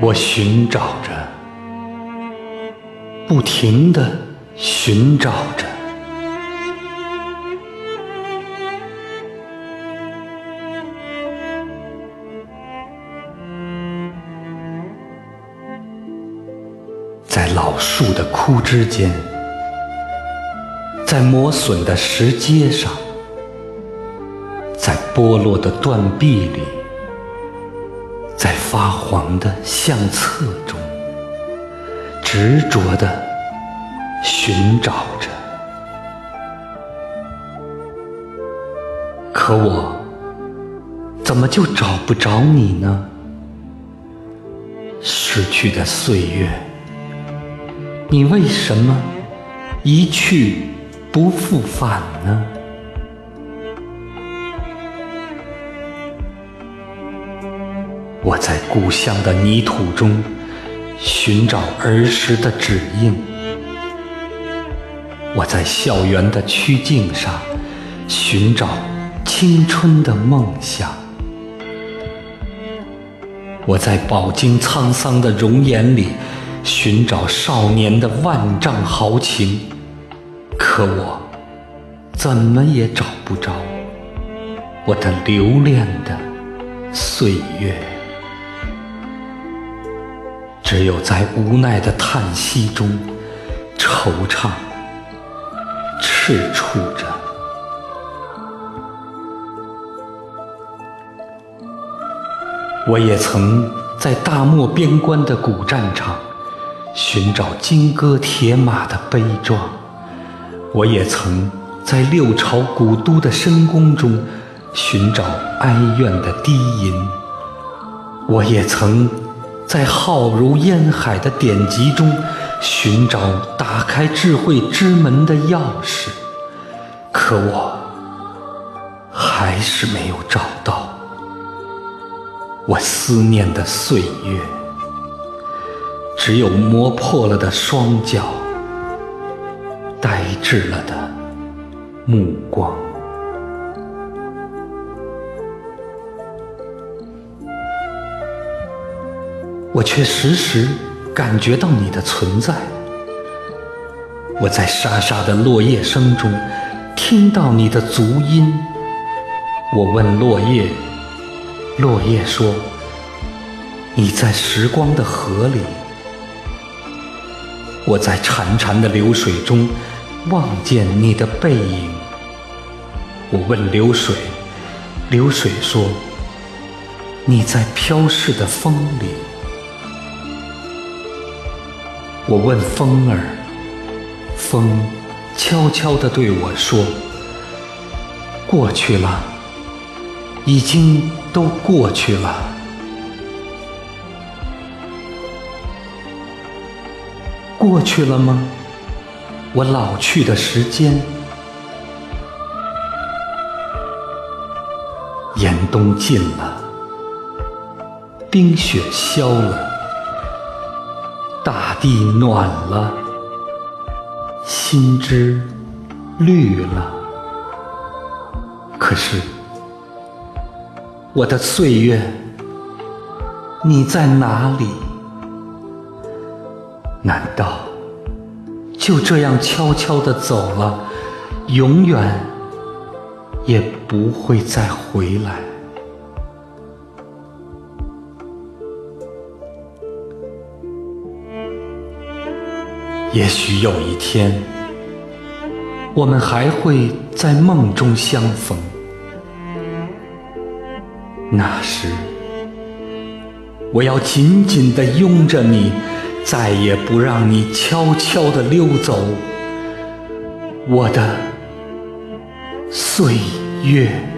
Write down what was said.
我寻找着，不停的寻找着，在老树的枯枝间，在磨损的石阶上，在剥落的断壁里。在发黄的相册中，执着地寻找着，可我怎么就找不着你呢？逝去的岁月，你为什么一去不复返呢？我在故乡的泥土中寻找儿时的指印，我在校园的曲径上寻找青春的梦想，我在饱经沧桑的容颜里寻找少年的万丈豪情，可我怎么也找不着我的留恋的岁月。只有在无奈的叹息中惆怅、赤触着。我也曾在大漠边关的古战场寻找金戈铁马的悲壮，我也曾在六朝古都的深宫中寻找哀怨的低吟，我也曾。在浩如烟海的典籍中寻找打开智慧之门的钥匙，可我还是没有找到。我思念的岁月，只有磨破了的双脚，呆滞了的目光。我却时时感觉到你的存在。我在沙沙的落叶声中听到你的足音。我问落叶，落叶说：“你在时光的河里。”我在潺潺的流水中望见你的背影。我问流水，流水说：“你在飘逝的风里。”我问风儿，风悄悄地对我说：“过去了，已经都过去了。过去了吗？我老去的时间。严冬尽了，冰雪消了。”大地暖了，心枝绿了。可是，我的岁月，你在哪里？难道就这样悄悄地走了，永远也不会再回来？也许有一天，我们还会在梦中相逢。那时，我要紧紧地拥着你，再也不让你悄悄地溜走，我的岁月。